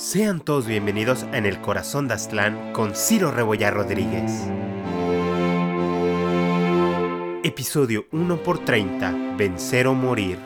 Sean todos bienvenidos En el Corazón de Aztlán con Ciro Rebollar Rodríguez. Episodio 1 por 30 Vencer o Morir.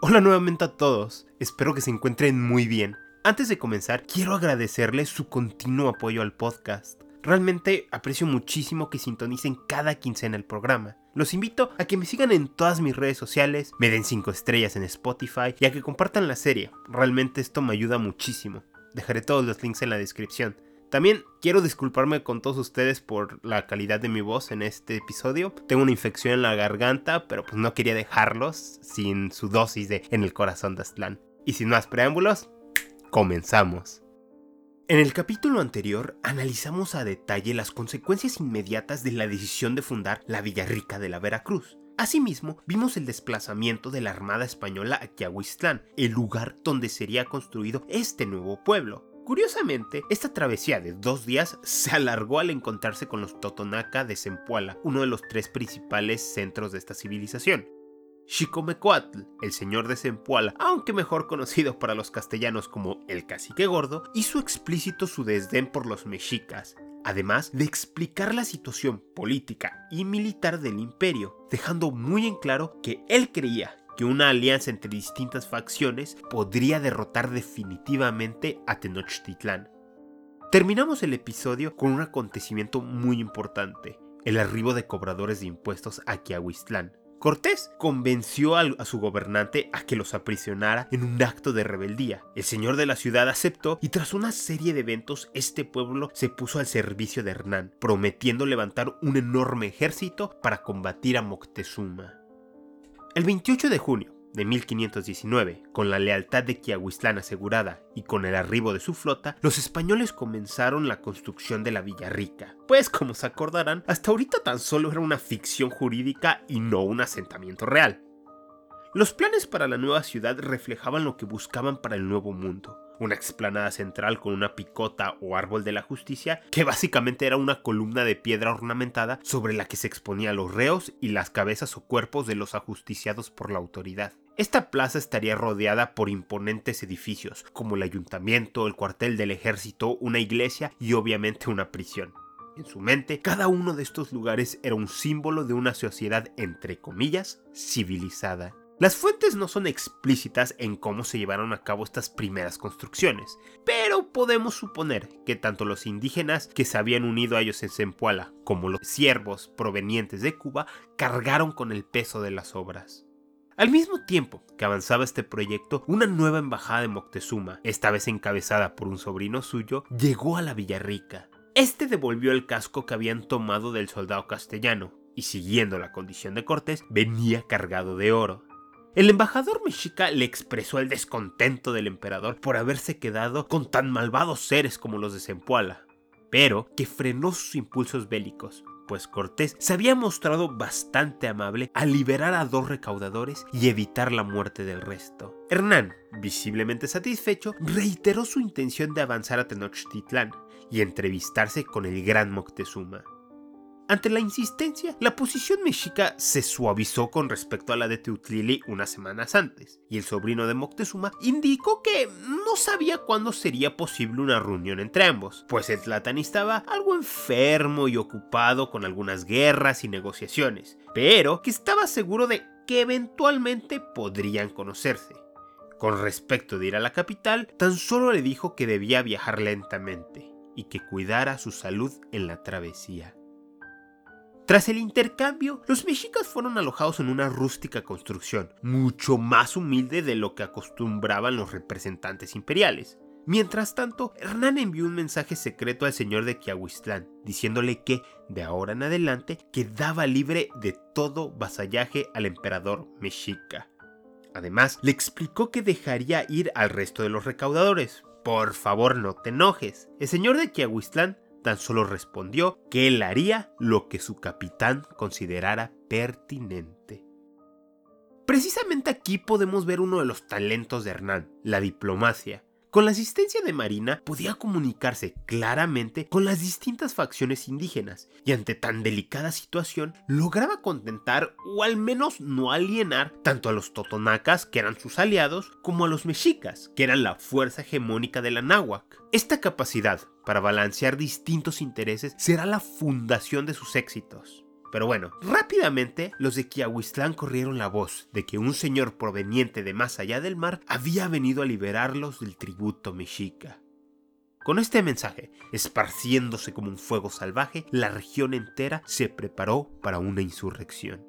Hola nuevamente a todos, espero que se encuentren muy bien. Antes de comenzar, quiero agradecerles su continuo apoyo al podcast. Realmente aprecio muchísimo que sintonicen cada quincena el programa. Los invito a que me sigan en todas mis redes sociales, me den 5 estrellas en Spotify y a que compartan la serie. Realmente esto me ayuda muchísimo. Dejaré todos los links en la descripción. También quiero disculparme con todos ustedes por la calidad de mi voz en este episodio. Tengo una infección en la garganta, pero pues no quería dejarlos sin su dosis de En el corazón de Aztlán. Y sin más preámbulos, comenzamos. En el capítulo anterior analizamos a detalle las consecuencias inmediatas de la decisión de fundar la Villarrica de la Veracruz. Asimismo, vimos el desplazamiento de la Armada Española a Quiahuistlán, el lugar donde sería construido este nuevo pueblo. Curiosamente, esta travesía de dos días se alargó al encontrarse con los Totonaca de Zempoala, uno de los tres principales centros de esta civilización. Xicomecoatl, el señor de Zempoala, aunque mejor conocido para los castellanos como el cacique gordo, hizo explícito su desdén por los mexicas, además de explicar la situación política y militar del imperio, dejando muy en claro que él creía que una alianza entre distintas facciones podría derrotar definitivamente a Tenochtitlán. Terminamos el episodio con un acontecimiento muy importante, el arribo de cobradores de impuestos a Quiahuistlán. Cortés convenció a su gobernante a que los aprisionara en un acto de rebeldía. El señor de la ciudad aceptó y tras una serie de eventos este pueblo se puso al servicio de Hernán, prometiendo levantar un enorme ejército para combatir a Moctezuma. El 28 de junio de 1519, con la lealtad de Quiahuistlán asegurada y con el arribo de su flota, los españoles comenzaron la construcción de la Villa Rica. Pues como se acordarán, hasta ahorita tan solo era una ficción jurídica y no un asentamiento real. Los planes para la nueva ciudad reflejaban lo que buscaban para el nuevo mundo, una explanada central con una picota o árbol de la justicia, que básicamente era una columna de piedra ornamentada sobre la que se exponían los reos y las cabezas o cuerpos de los ajusticiados por la autoridad. Esta plaza estaría rodeada por imponentes edificios, como el ayuntamiento, el cuartel del ejército, una iglesia y obviamente una prisión. En su mente, cada uno de estos lugares era un símbolo de una sociedad, entre comillas, civilizada. Las fuentes no son explícitas en cómo se llevaron a cabo estas primeras construcciones, pero podemos suponer que tanto los indígenas que se habían unido a ellos en Zempoala como los siervos provenientes de Cuba cargaron con el peso de las obras. Al mismo tiempo que avanzaba este proyecto, una nueva embajada de Moctezuma, esta vez encabezada por un sobrino suyo, llegó a la Villarrica. Este devolvió el casco que habían tomado del soldado castellano, y siguiendo la condición de Cortés, venía cargado de oro. El embajador mexica le expresó el descontento del emperador por haberse quedado con tan malvados seres como los de Zempoala, pero que frenó sus impulsos bélicos, pues Cortés se había mostrado bastante amable al liberar a dos recaudadores y evitar la muerte del resto. Hernán, visiblemente satisfecho, reiteró su intención de avanzar a Tenochtitlán y entrevistarse con el gran Moctezuma. Ante la insistencia, la posición mexica se suavizó con respecto a la de Teutlili unas semanas antes, y el sobrino de Moctezuma indicó que no sabía cuándo sería posible una reunión entre ambos, pues el Tlatan estaba algo enfermo y ocupado con algunas guerras y negociaciones, pero que estaba seguro de que eventualmente podrían conocerse. Con respecto de ir a la capital, tan solo le dijo que debía viajar lentamente y que cuidara su salud en la travesía. Tras el intercambio, los mexicas fueron alojados en una rústica construcción, mucho más humilde de lo que acostumbraban los representantes imperiales. Mientras tanto, Hernán envió un mensaje secreto al señor de Quiahuistlán, diciéndole que, de ahora en adelante, quedaba libre de todo vasallaje al emperador mexica. Además, le explicó que dejaría ir al resto de los recaudadores. Por favor, no te enojes. El señor de Quiahuistlán tan solo respondió que él haría lo que su capitán considerara pertinente. Precisamente aquí podemos ver uno de los talentos de Hernán, la diplomacia. Con la asistencia de Marina podía comunicarse claramente con las distintas facciones indígenas y ante tan delicada situación lograba contentar o al menos no alienar tanto a los totonacas, que eran sus aliados, como a los mexicas, que eran la fuerza hegemónica de la náhuac. Esta capacidad para balancear distintos intereses será la fundación de sus éxitos. Pero bueno, rápidamente los de Kiahuistlán corrieron la voz de que un señor proveniente de más allá del mar había venido a liberarlos del tributo mexica. Con este mensaje, esparciéndose como un fuego salvaje, la región entera se preparó para una insurrección.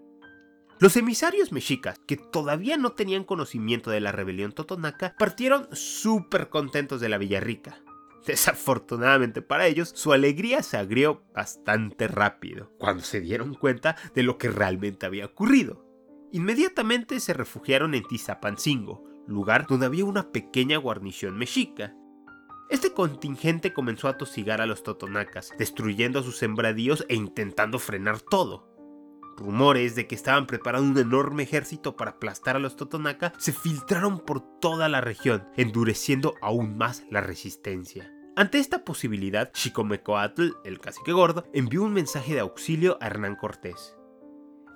Los emisarios mexicas, que todavía no tenían conocimiento de la rebelión totonaca, partieron súper contentos de la Villarrica. Desafortunadamente para ellos, su alegría se agrió bastante rápido cuando se dieron cuenta de lo que realmente había ocurrido. Inmediatamente se refugiaron en Tizapancingo, lugar donde había una pequeña guarnición mexica. Este contingente comenzó a tosigar a los totonacas, destruyendo sus sembradíos e intentando frenar todo. Rumores de que estaban preparando un enorme ejército para aplastar a los Totonaca se filtraron por toda la región, endureciendo aún más la resistencia. Ante esta posibilidad, Xicomecoatl, el cacique gordo, envió un mensaje de auxilio a Hernán Cortés.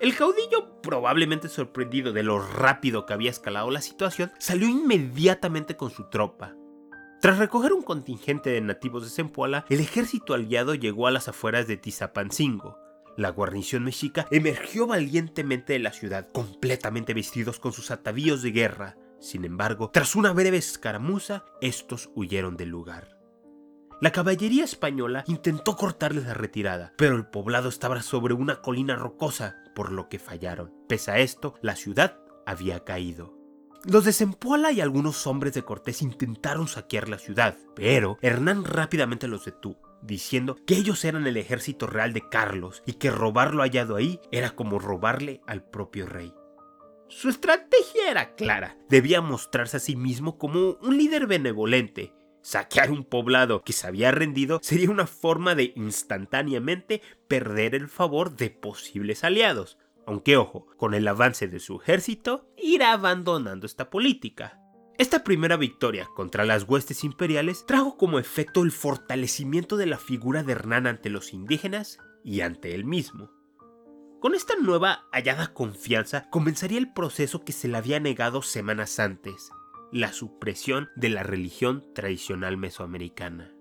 El caudillo, probablemente sorprendido de lo rápido que había escalado la situación, salió inmediatamente con su tropa. Tras recoger un contingente de nativos de Zempoala, el ejército aliado llegó a las afueras de Tizapancingo, la guarnición mexica emergió valientemente de la ciudad, completamente vestidos con sus atavíos de guerra. Sin embargo, tras una breve escaramuza, estos huyeron del lugar. La caballería española intentó cortarles la retirada, pero el poblado estaba sobre una colina rocosa, por lo que fallaron. Pese a esto, la ciudad había caído. Los de Zempoala y algunos hombres de Cortés intentaron saquear la ciudad, pero Hernán rápidamente los detuvo diciendo que ellos eran el ejército real de Carlos y que robarlo hallado ahí era como robarle al propio rey. Su estrategia era clara, debía mostrarse a sí mismo como un líder benevolente. Saquear un poblado que se había rendido sería una forma de instantáneamente perder el favor de posibles aliados, aunque ojo, con el avance de su ejército irá abandonando esta política. Esta primera victoria contra las huestes imperiales trajo como efecto el fortalecimiento de la figura de Hernán ante los indígenas y ante él mismo. Con esta nueva hallada confianza comenzaría el proceso que se le había negado semanas antes, la supresión de la religión tradicional mesoamericana.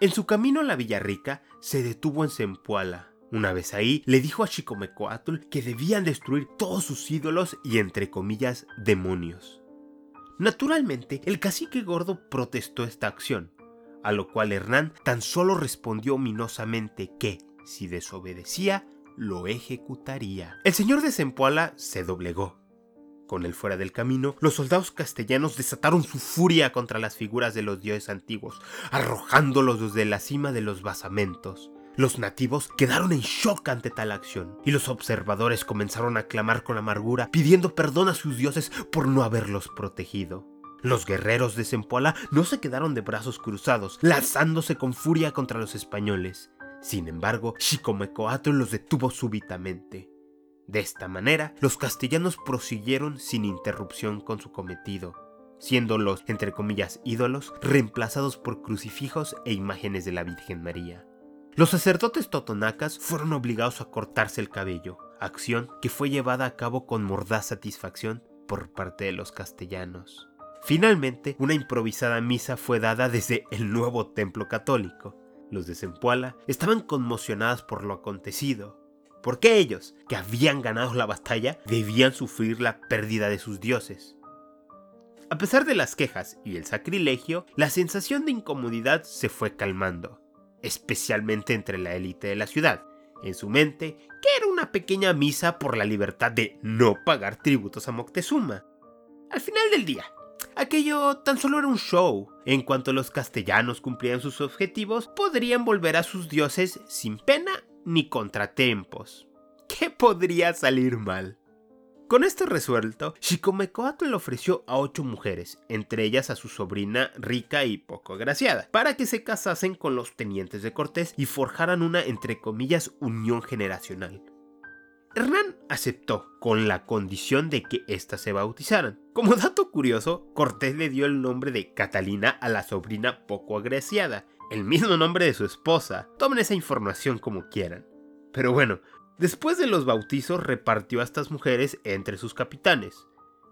En su camino a la Villarrica se detuvo en Zempoala. Una vez ahí, le dijo a Chicomecoatl que debían destruir todos sus ídolos y entre comillas demonios. Naturalmente, el cacique gordo protestó esta acción, a lo cual Hernán tan solo respondió ominosamente que, si desobedecía, lo ejecutaría. El señor de Zempoala se doblegó. Con él fuera del camino, los soldados castellanos desataron su furia contra las figuras de los dioses antiguos, arrojándolos desde la cima de los basamentos. Los nativos quedaron en shock ante tal acción, y los observadores comenzaron a clamar con amargura, pidiendo perdón a sus dioses por no haberlos protegido. Los guerreros de Zempoala no se quedaron de brazos cruzados, lanzándose con furia contra los españoles. Sin embargo, Xicomecoatl los detuvo súbitamente. De esta manera, los castellanos prosiguieron sin interrupción con su cometido, siendo los, entre comillas, ídolos reemplazados por crucifijos e imágenes de la Virgen María. Los sacerdotes totonacas fueron obligados a cortarse el cabello, acción que fue llevada a cabo con mordaz satisfacción por parte de los castellanos. Finalmente, una improvisada misa fue dada desde el nuevo templo católico. Los de Zempoala estaban conmocionados por lo acontecido, porque ellos, que habían ganado la batalla, debían sufrir la pérdida de sus dioses. A pesar de las quejas y el sacrilegio, la sensación de incomodidad se fue calmando especialmente entre la élite de la ciudad. En su mente, que era una pequeña misa por la libertad de no pagar tributos a Moctezuma. Al final del día, aquello tan solo era un show. En cuanto los castellanos cumplían sus objetivos, podrían volver a sus dioses sin pena ni contratempos. ¿Qué podría salir mal? Con esto resuelto, Xicomecoatl le ofreció a ocho mujeres, entre ellas a su sobrina rica y poco agraciada, para que se casasen con los tenientes de Cortés y forjaran una entre comillas unión generacional. Hernán aceptó con la condición de que éstas se bautizaran. Como dato curioso, Cortés le dio el nombre de Catalina a la sobrina poco agraciada, el mismo nombre de su esposa. Tomen esa información como quieran. Pero bueno, después de los bautizos repartió a estas mujeres entre sus capitanes.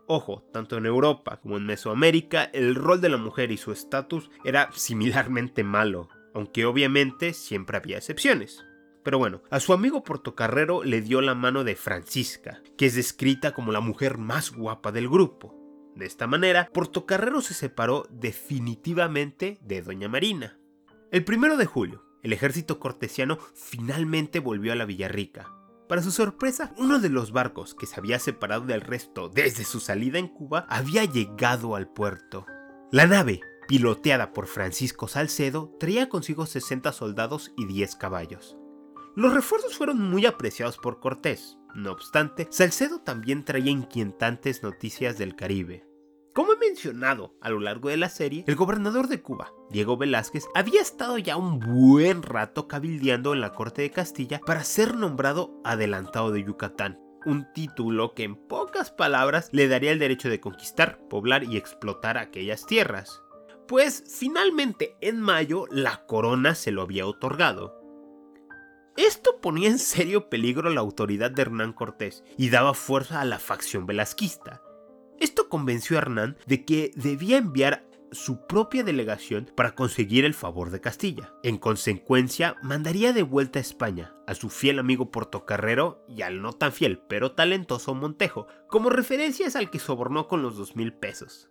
Ojo, tanto en Europa como en Mesoamérica, el rol de la mujer y su estatus era similarmente malo, aunque obviamente siempre había excepciones. Pero bueno, a su amigo Portocarrero le dio la mano de Francisca, que es descrita como la mujer más guapa del grupo. De esta manera, Portocarrero se separó definitivamente de Doña Marina. El primero de julio, el ejército cortesiano finalmente volvió a la Villarrica. Para su sorpresa, uno de los barcos que se había separado del resto desde su salida en Cuba había llegado al puerto. La nave, piloteada por Francisco Salcedo, traía consigo 60 soldados y 10 caballos. Los refuerzos fueron muy apreciados por Cortés. No obstante, Salcedo también traía inquietantes noticias del Caribe. Como he mencionado a lo largo de la serie, el gobernador de Cuba, Diego Velázquez, había estado ya un buen rato cabildeando en la corte de Castilla para ser nombrado adelantado de Yucatán, un título que en pocas palabras le daría el derecho de conquistar, poblar y explotar aquellas tierras. Pues finalmente en mayo la corona se lo había otorgado. Esto ponía en serio peligro la autoridad de Hernán Cortés y daba fuerza a la facción velasquista. Esto convenció a Hernán de que debía enviar su propia delegación para conseguir el favor de Castilla. En consecuencia, mandaría de vuelta a España a su fiel amigo Portocarrero y al no tan fiel pero talentoso Montejo, como referencias al que sobornó con los dos mil pesos.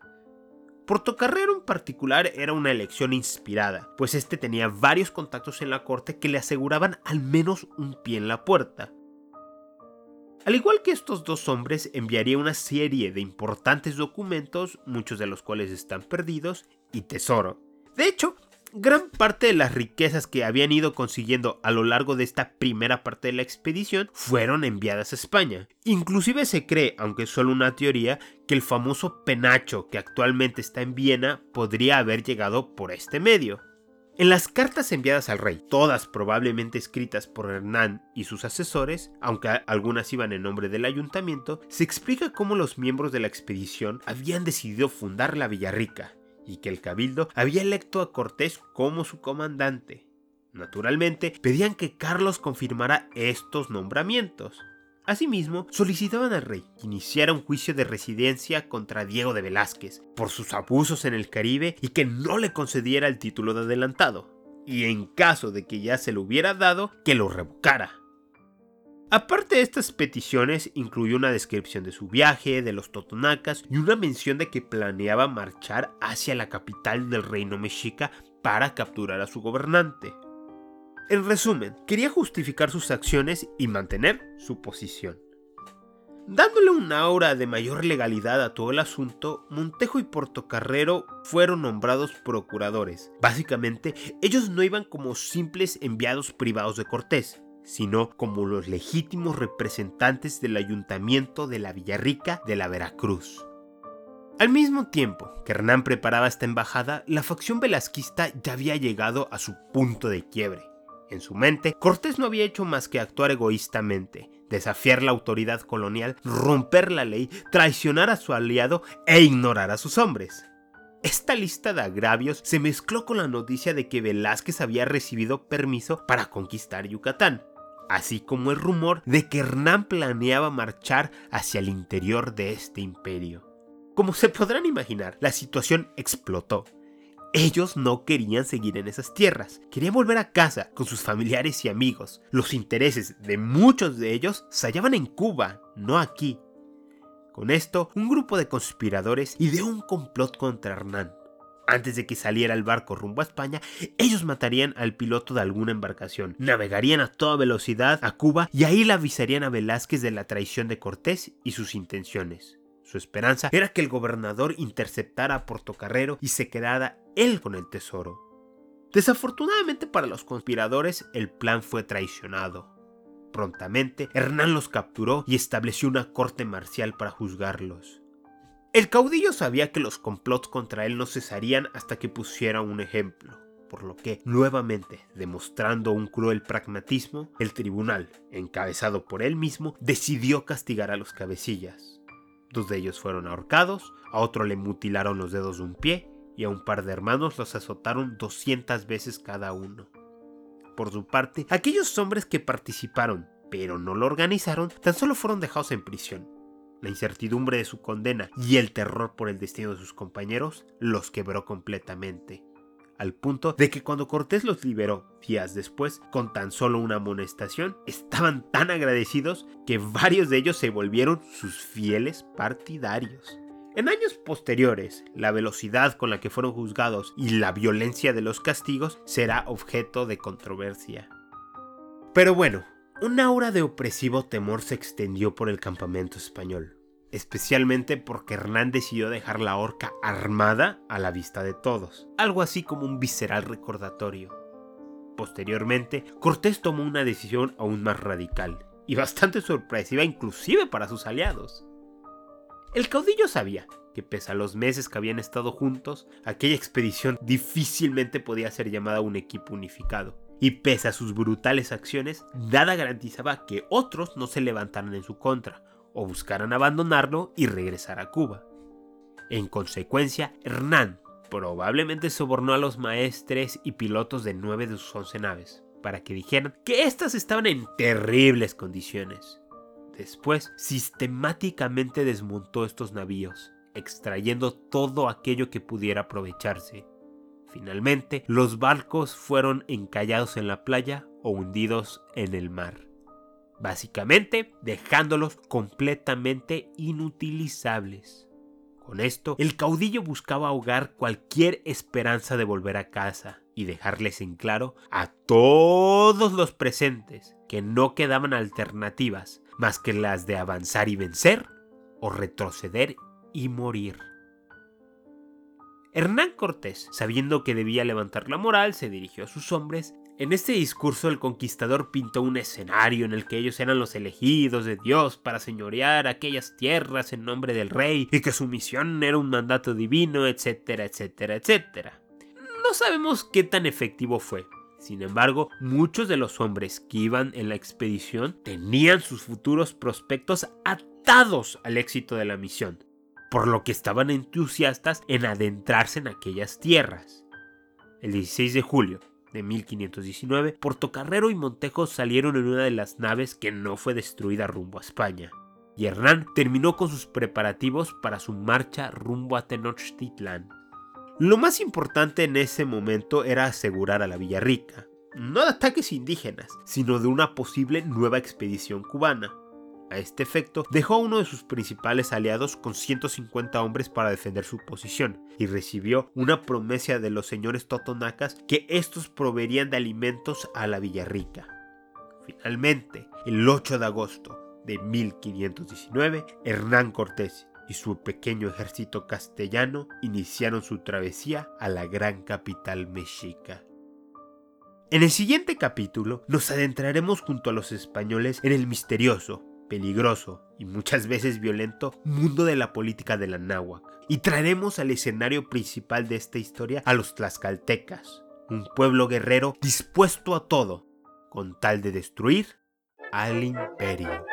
Portocarrero en particular era una elección inspirada, pues este tenía varios contactos en la corte que le aseguraban al menos un pie en la puerta. Al igual que estos dos hombres, enviaría una serie de importantes documentos, muchos de los cuales están perdidos, y tesoro. De hecho, gran parte de las riquezas que habían ido consiguiendo a lo largo de esta primera parte de la expedición fueron enviadas a España. Inclusive se cree, aunque es solo una teoría, que el famoso penacho que actualmente está en Viena podría haber llegado por este medio. En las cartas enviadas al rey, todas probablemente escritas por Hernán y sus asesores, aunque algunas iban en nombre del ayuntamiento, se explica cómo los miembros de la expedición habían decidido fundar la Villarrica, y que el cabildo había electo a Cortés como su comandante. Naturalmente, pedían que Carlos confirmara estos nombramientos. Asimismo, solicitaban al rey que iniciara un juicio de residencia contra Diego de Velázquez por sus abusos en el Caribe y que no le concediera el título de adelantado, y en caso de que ya se lo hubiera dado, que lo revocara. Aparte de estas peticiones, incluyó una descripción de su viaje, de los totonacas y una mención de que planeaba marchar hacia la capital del reino mexica para capturar a su gobernante. En resumen, quería justificar sus acciones y mantener su posición. Dándole una aura de mayor legalidad a todo el asunto, Montejo y Portocarrero fueron nombrados procuradores. Básicamente, ellos no iban como simples enviados privados de Cortés, sino como los legítimos representantes del ayuntamiento de la Villarrica de la Veracruz. Al mismo tiempo que Hernán preparaba esta embajada, la facción velasquista ya había llegado a su punto de quiebre. En su mente, Cortés no había hecho más que actuar egoístamente, desafiar la autoridad colonial, romper la ley, traicionar a su aliado e ignorar a sus hombres. Esta lista de agravios se mezcló con la noticia de que Velázquez había recibido permiso para conquistar Yucatán así como el rumor de que Hernán planeaba marchar hacia el interior de este imperio. Como se podrán imaginar, la situación explotó. Ellos no querían seguir en esas tierras, querían volver a casa con sus familiares y amigos. Los intereses de muchos de ellos se hallaban en Cuba, no aquí. Con esto, un grupo de conspiradores ideó un complot contra Hernán. Antes de que saliera el barco rumbo a España, ellos matarían al piloto de alguna embarcación, navegarían a toda velocidad a Cuba y ahí le avisarían a Velázquez de la traición de Cortés y sus intenciones. Su esperanza era que el gobernador interceptara a Portocarrero y se quedara él con el tesoro. Desafortunadamente para los conspiradores, el plan fue traicionado. Prontamente, Hernán los capturó y estableció una corte marcial para juzgarlos. El caudillo sabía que los complots contra él no cesarían hasta que pusiera un ejemplo. por lo que, nuevamente, demostrando un cruel pragmatismo, el tribunal, encabezado por él mismo, decidió castigar a los cabecillas. Dos de ellos fueron ahorcados, a otro le mutilaron los dedos de un pie y a un par de hermanos los azotaron 200 veces cada uno. Por su parte, aquellos hombres que participaron pero no lo organizaron tan solo fueron dejados en prisión. La incertidumbre de su condena y el terror por el destino de sus compañeros los quebró completamente al punto de que cuando Cortés los liberó días después, con tan solo una amonestación, estaban tan agradecidos que varios de ellos se volvieron sus fieles partidarios. En años posteriores, la velocidad con la que fueron juzgados y la violencia de los castigos será objeto de controversia. Pero bueno, un aura de opresivo temor se extendió por el campamento español especialmente porque Hernán decidió dejar la horca armada a la vista de todos, algo así como un visceral recordatorio. Posteriormente, Cortés tomó una decisión aún más radical, y bastante sorpresiva inclusive para sus aliados. El caudillo sabía que pese a los meses que habían estado juntos, aquella expedición difícilmente podía ser llamada un equipo unificado, y pese a sus brutales acciones, nada garantizaba que otros no se levantaran en su contra, o buscaran abandonarlo y regresar a Cuba. En consecuencia, Hernán probablemente sobornó a los maestres y pilotos de nueve de sus once naves para que dijeran que éstas estaban en terribles condiciones. Después, sistemáticamente desmontó estos navíos, extrayendo todo aquello que pudiera aprovecharse. Finalmente, los barcos fueron encallados en la playa o hundidos en el mar básicamente dejándolos completamente inutilizables. Con esto, el caudillo buscaba ahogar cualquier esperanza de volver a casa y dejarles en claro a todos los presentes que no quedaban alternativas más que las de avanzar y vencer o retroceder y morir. Hernán Cortés, sabiendo que debía levantar la moral, se dirigió a sus hombres en este discurso el conquistador pintó un escenario en el que ellos eran los elegidos de Dios para señorear aquellas tierras en nombre del rey y que su misión era un mandato divino, etcétera, etcétera, etcétera. No sabemos qué tan efectivo fue. Sin embargo, muchos de los hombres que iban en la expedición tenían sus futuros prospectos atados al éxito de la misión, por lo que estaban entusiastas en adentrarse en aquellas tierras. El 16 de julio de 1519, Portocarrero y Montejo salieron en una de las naves que no fue destruida rumbo a España. Y Hernán terminó con sus preparativos para su marcha rumbo a Tenochtitlán. Lo más importante en ese momento era asegurar a la Villarrica, no de ataques indígenas, sino de una posible nueva expedición cubana. A este efecto, dejó a uno de sus principales aliados con 150 hombres para defender su posición y recibió una promesa de los señores totonacas que estos proveerían de alimentos a la Villarrica. Finalmente, el 8 de agosto de 1519, Hernán Cortés y su pequeño ejército castellano iniciaron su travesía a la gran capital mexica. En el siguiente capítulo nos adentraremos junto a los españoles en el misterioso, peligroso y muchas veces violento mundo de la política de la náhuac. Y traeremos al escenario principal de esta historia a los tlaxcaltecas, un pueblo guerrero dispuesto a todo con tal de destruir al imperio.